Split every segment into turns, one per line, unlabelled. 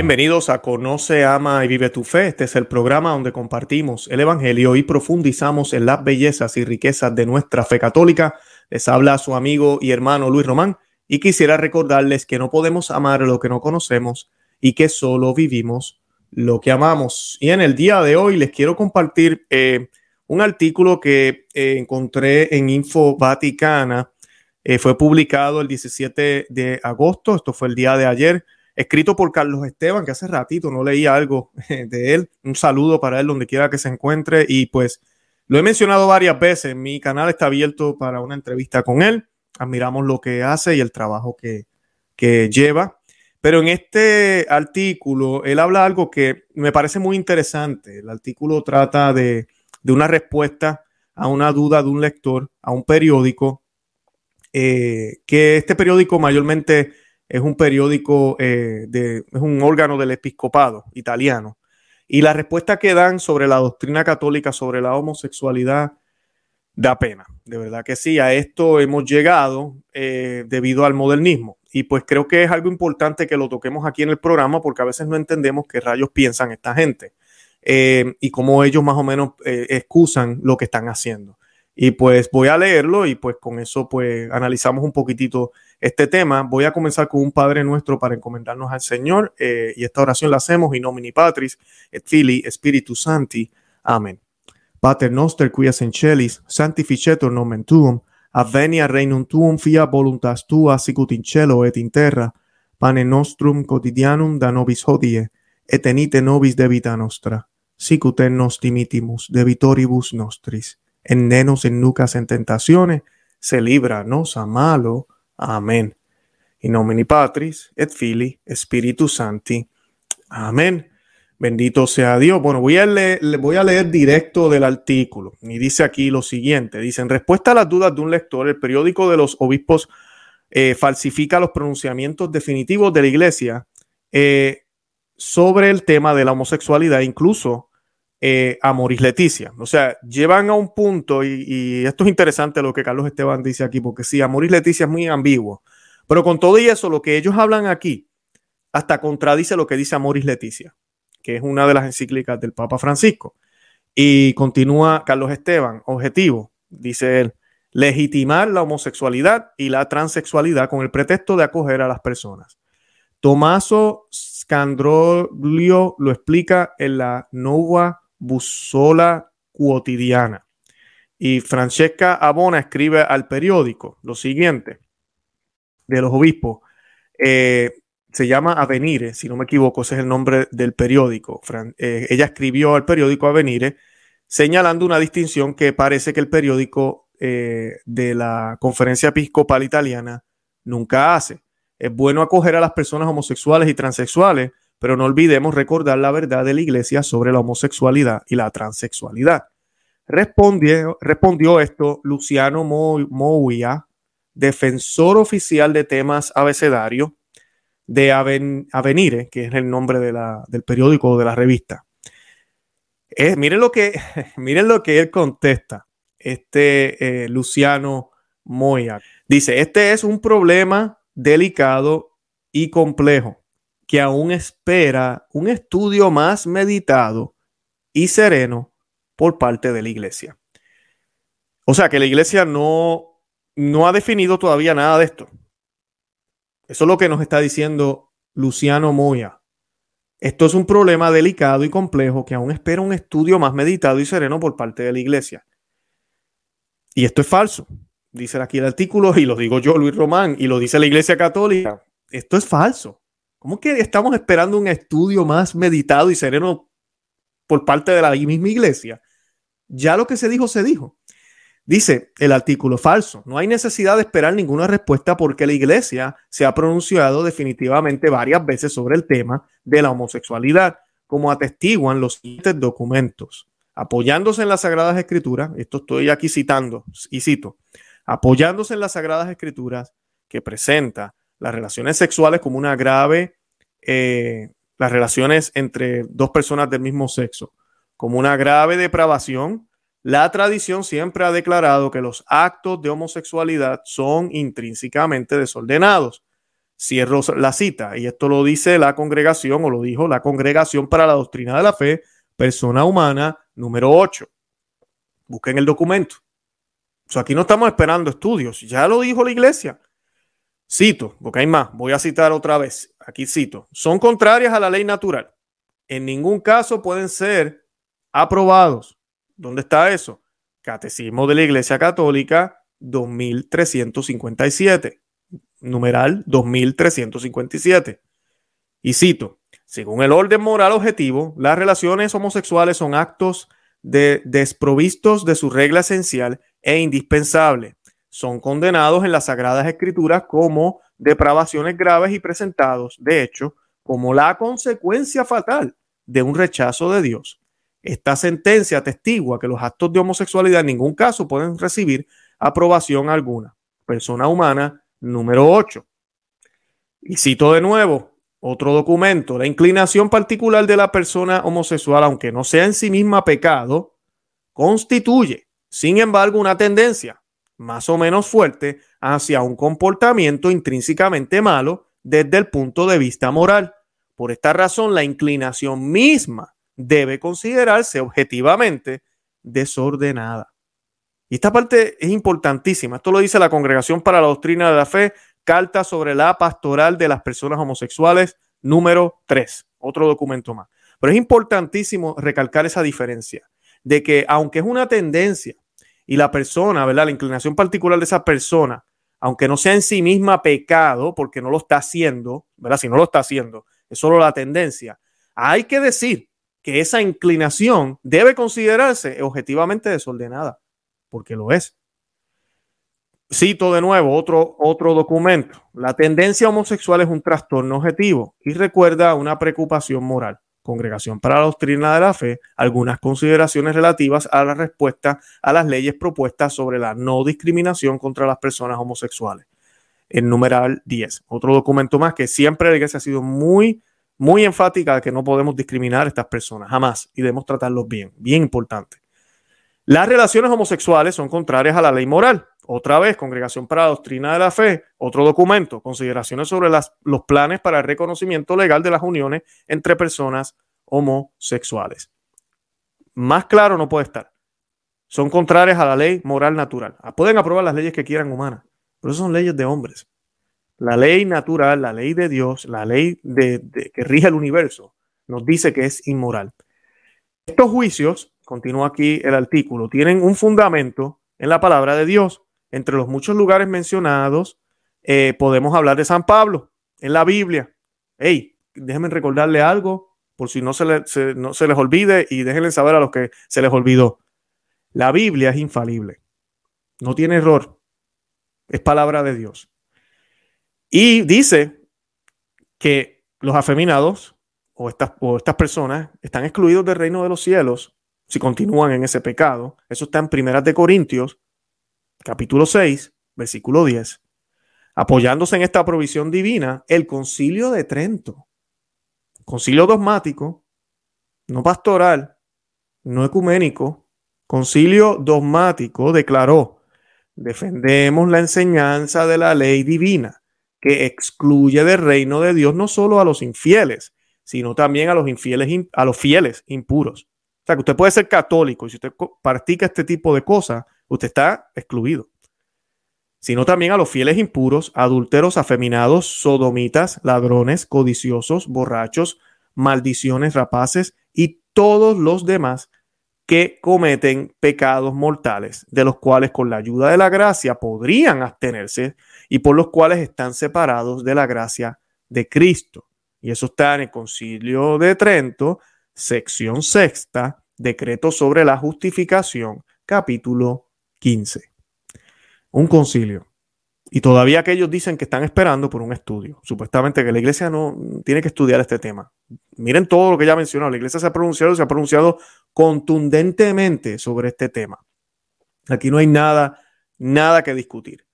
Bienvenidos a Conoce, Ama y Vive tu Fe. Este es el programa donde compartimos el Evangelio y profundizamos en las bellezas y riquezas de nuestra fe católica. Les habla su amigo y hermano Luis Román y quisiera recordarles que no podemos amar lo que no conocemos y que solo vivimos lo que amamos. Y en el día de hoy les quiero compartir eh, un artículo que eh, encontré en Info Vaticana. Eh, fue publicado el 17 de agosto, esto fue el día de ayer, escrito por Carlos Esteban, que hace ratito no leía algo de él. Un saludo para él donde quiera que se encuentre y pues lo he mencionado varias veces, mi canal está abierto para una entrevista con él admiramos lo que hace y el trabajo que, lleva. Pero en este artículo, él habla algo que me parece muy interesante. El artículo trata de, una respuesta a una duda de un lector, a un periódico, eh, que este periódico mayormente es un periódico, eh, de, es un órgano del episcopado italiano. Y la respuesta que dan sobre la doctrina católica, sobre la homosexualidad, da pena, de verdad que sí, a esto hemos llegado eh, debido al modernismo. Y pues creo que es algo importante que lo toquemos aquí en el programa porque a veces no entendemos qué rayos piensan esta gente eh, y cómo ellos más o menos excusan lo que están haciendo. Y pues voy a leerlo y pues con eso pues analizamos un poquitito este tema. Voy a comenzar con un Padre Nuestro para encomendarnos al Señor y esta oración la hacemos in nomini Patris et Filii Spiritus Santi. Amén. Pater noster qui es in celis, sanctificetur nomen tuum, avvenia regnum tuum, fia voluntas tua, sicut in cielo et in terra, pane nostrum quotidianum da nobis hodie, et enite nobis debita nostra, sicut en nos dimitimus debitoribus nostris, en nenos en nucas en tentatione, se libra nos a malo. Amén. In nomine Patris et Filii Spiritus Sancti. Amén. Bendito sea Dios. Bueno, voy a, leer, voy a leer directo del artículo y dice aquí lo siguiente. Dice, en respuesta a las dudas de un lector, el periódico de los obispos eh, falsifica los pronunciamientos definitivos de la iglesia eh, sobre el tema de la homosexualidad, incluso eh, a Moris Leticia. O sea, llevan a un punto, y, esto es interesante lo que Carlos Esteban dice aquí, porque sí, a Moris Leticia es muy ambiguo, pero con todo y eso, lo que ellos hablan aquí hasta contradice lo que dice Moris Leticia que es una de las encíclicas del Papa Francisco. Y continúa Carlos Esteban, objetivo, dice él, legitimar la homosexualidad y la transexualidad con el pretexto de acoger a las personas. Tomaso Scandrolio lo explica en la Nueva Busola Quotidiana. Y Francesca Abona escribe al periódico lo siguiente de los obispos. Eh, se llama Avenire, si no me equivoco, ese es el nombre del periódico. Eh, ella escribió al periódico Avenire señalando una distinción que parece que el periódico eh, de la Conferencia Episcopal Italiana nunca hace. Es bueno acoger a las personas homosexuales y transexuales, pero no olvidemos recordar la verdad de la Iglesia sobre la homosexualidad y la transexualidad. Respondió, esto Luciano Mouya, defensor oficial de temas abecedarios de Avenire, que es el nombre del periódico o de la revista. miren, lo que, miren lo que él contesta, este eh, Luciano Moya. Dice, este es un problema delicado y complejo que aún espera un estudio más meditado y sereno por parte de la iglesia. O sea que la iglesia no, no ha definido todavía nada de esto. Eso es lo que nos está diciendo Luciano Moya. Esto es un problema delicado y complejo que aún espera un estudio más meditado y sereno por parte de la iglesia. Y esto es falso. Dice aquí el artículo y lo digo yo, Luis Román, y lo dice la iglesia católica. Esto es falso. ¿Cómo que estamos esperando un estudio más meditado y sereno por parte de la misma iglesia? Ya lo que se dijo, se dijo. Dice el artículo falso, no hay necesidad de esperar ninguna respuesta porque la iglesia se ha pronunciado definitivamente varias veces sobre el tema de la homosexualidad, como atestiguan los siguientes documentos. Apoyándose en las Sagradas Escrituras, esto estoy aquí citando y cito, apoyándose en las Sagradas Escrituras que presenta las relaciones sexuales como una grave, eh, las relaciones entre dos personas del mismo sexo, como una grave depravación la tradición siempre ha declarado que los actos de homosexualidad son intrínsecamente desordenados. Cierro la cita, y esto lo dice la congregación, o lo dijo la congregación para la doctrina de la fe, persona humana número 8. Busquen el documento. O aquí no estamos esperando estudios, ya lo dijo la iglesia. Cito, porque hay más, voy a citar otra vez. Aquí cito, son contrarias a la ley natural. En ningún caso pueden ser aprobados. ¿Dónde está eso? Catecismo de la Iglesia Católica 2357, numeral 2357. Y cito, según el orden moral objetivo, las relaciones homosexuales son actos de, desprovistos de su regla esencial e indispensable son condenados en las Sagradas Escrituras como depravaciones graves y presentados, de hecho, como la consecuencia fatal de un rechazo de Dios. Esta sentencia atestigua que los actos de homosexualidad en ningún caso pueden recibir aprobación alguna. Persona humana número 8. Y cito de nuevo otro documento. La inclinación particular de la persona homosexual, aunque no sea en sí misma pecado, constituye, sin embargo, una tendencia más o menos fuerte hacia un comportamiento intrínsecamente malo desde el punto de vista moral. Por esta razón, la inclinación misma debe considerarse objetivamente desordenada. Y esta parte es importantísima. Esto lo dice la Congregación para la Doctrina de la Fe, Carta sobre la Pastoral de las Personas Homosexuales, número 3, otro documento más. Pero es importantísimo recalcar esa diferencia de que aunque es una tendencia y la persona, ¿verdad? La inclinación particular de esa persona, aunque no sea en sí misma pecado, porque no lo está haciendo, ¿verdad? Si no lo está haciendo, es solo la tendencia. Hay que decir que esa inclinación debe considerarse objetivamente desordenada, porque lo es. Cito de nuevo otro, otro documento. La tendencia homosexual es un trastorno objetivo y recuerda una preocupación moral. Congregación para la Doctrina de la Fe algunas consideraciones relativas a la respuesta a las leyes propuestas sobre la no discriminación contra las personas homosexuales. El numeral 10. Otro documento más que siempre la ha sido muy, muy enfática de que no podemos discriminar a estas personas, jamás, y debemos tratarlos bien, bien importante. Las relaciones homosexuales son contrarias a la ley moral. Otra vez, Congregación para la Doctrina de la Fe, otro documento, consideraciones sobre los planes para el reconocimiento legal de las uniones entre personas homosexuales. Más claro no puede estar. Son contrarias a la ley moral natural. Ah, pueden aprobar las leyes que quieran humanas, pero son leyes de hombres. La ley natural, la ley de Dios, la ley de, que rige el universo, nos dice que es inmoral. Estos juicios, continúa aquí el artículo, tienen un fundamento en la palabra de Dios entre los muchos lugares mencionados, eh, podemos hablar de San Pablo en la Biblia. Hey, déjenme recordarle algo por si no se, no se les olvide y déjenle saber a los que se les olvidó. La Biblia es infalible, no tiene error, es palabra de Dios. Y dice que los afeminados o estas, o estas personas están excluidos del reino de los cielos si continúan en ese pecado. Eso está en Primeras de Corintios capítulo 6, versículo 10, apoyándose en esta provisión divina, el concilio de Trento, concilio dogmático, no pastoral, no ecuménico, concilio dogmático declaró, defendemos la enseñanza de la ley divina, que excluye del reino de Dios no solo a los infieles, sino también a los infieles, a los fieles impuros. O sea, que usted puede ser católico y si usted practica este tipo de cosas, usted está excluido. Sino también a los fieles impuros, adúlteros, afeminados, sodomitas, ladrones, codiciosos, borrachos, maldiciones, rapaces y todos los demás que cometen pecados mortales, de los cuales con la ayuda de la gracia podrían abstenerse y por los cuales están separados de la gracia de Cristo. Y eso está en el Concilio de Trento, sección sexta, decreto sobre la justificación, capítulo 15. Un concilio. Y todavía aquellos dicen que están esperando por un estudio. Supuestamente que la iglesia no tiene que estudiar este tema. Miren todo lo que ya mencionó. La iglesia se ha pronunciado, se ha pronunciado contundentemente sobre este tema. Aquí no hay nada, nada que discutir.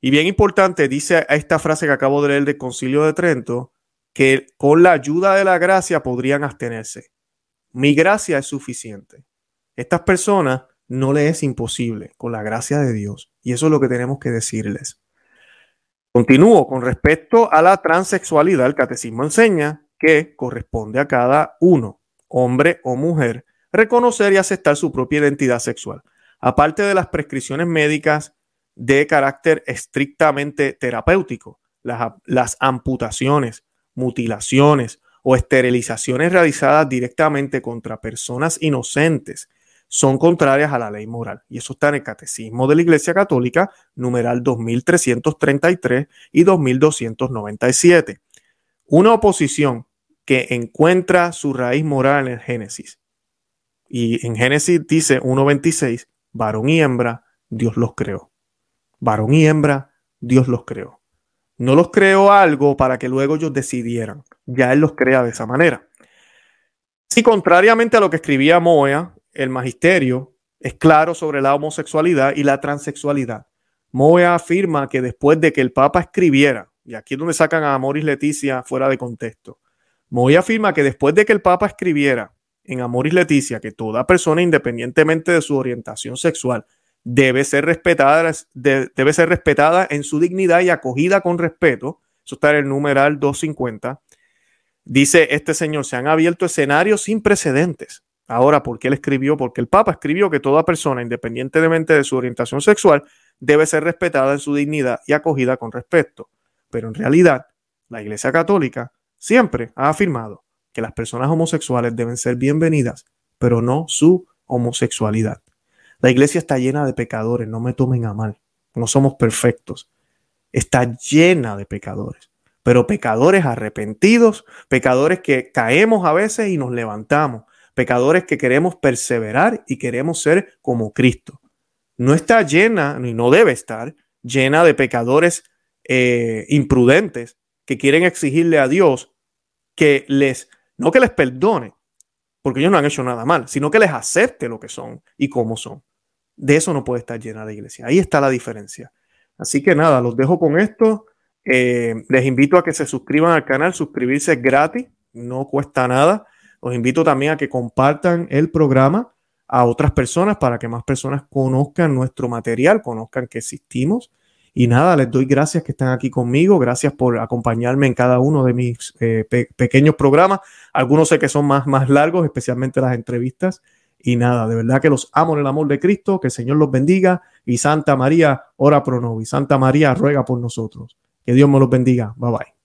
Y bien importante, dice esta frase que acabo de leer del Concilio de Trento, que con la ayuda de la gracia podrían abstenerse. Mi gracia es suficiente. Estas personas no le es imposible con la gracia de Dios. Y eso es lo que tenemos que decirles. Continúo con respecto a la transexualidad. El catecismo enseña que corresponde a cada uno, hombre o mujer, reconocer y aceptar su propia identidad sexual. Aparte de las prescripciones médicas de carácter estrictamente terapéutico, las, las amputaciones, mutilaciones o esterilizaciones realizadas directamente contra personas inocentes son contrarias a la ley moral. Y eso está en el Catecismo de la Iglesia Católica, numeral 2333 y 2297. Una oposición que encuentra su raíz moral en el Génesis. Y en Génesis dice 1.26, varón y hembra, Dios los creó. Varón y hembra, Dios los creó. No los creó algo para que luego ellos decidieran. Ya Él los crea de esa manera. Si contrariamente a lo que escribía Moea, el magisterio es claro sobre la homosexualidad y la transexualidad. Moea afirma que después de que el Papa escribiera, y aquí es donde sacan a Amoris Leticia fuera de contexto, Moya afirma que después de que el Papa escribiera en Amoris Leticia que toda persona, independientemente de su orientación sexual, debe ser respetada, debe ser respetada en su dignidad y acogida con respeto, eso está en el numeral 250, dice este señor, se han abierto escenarios sin precedentes. Ahora, ¿por qué él escribió? Porque el Papa escribió que toda persona, independientemente de su orientación sexual, debe ser respetada en su dignidad y acogida con respeto. Pero en realidad, la Iglesia Católica siempre ha afirmado que las personas homosexuales deben ser bienvenidas, pero no su homosexualidad. La iglesia está llena de pecadores, no me tomen a mal, no somos perfectos. Está llena de pecadores, pero pecadores arrepentidos, pecadores que caemos a veces y nos levantamos, pecadores que queremos perseverar y queremos ser como Cristo. No está llena, ni no debe estar llena de pecadores eh, imprudentes que quieren exigirle a Dios que les, no que les perdone, porque ellos no han hecho nada mal, sino que les acepte lo que son y cómo son. De eso no puede estar llena la iglesia. Ahí está la diferencia. Así que nada, los dejo con esto. Eh, les invito a que se suscriban al canal. Suscribirse es gratis, no cuesta nada. Los invito también a que compartan el programa a otras personas para que más personas conozcan nuestro material, conozcan que existimos y nada, les doy gracias que están aquí conmigo, gracias por acompañarme en cada uno de mis eh, pequeños programas. Algunos sé que son más, más largos, especialmente las entrevistas. Y nada, de verdad que los amo en el amor de Cristo, que el Señor los bendiga y Santa María, ora pro nobis. Santa María ruega por nosotros. Que Dios me los bendiga. Bye bye.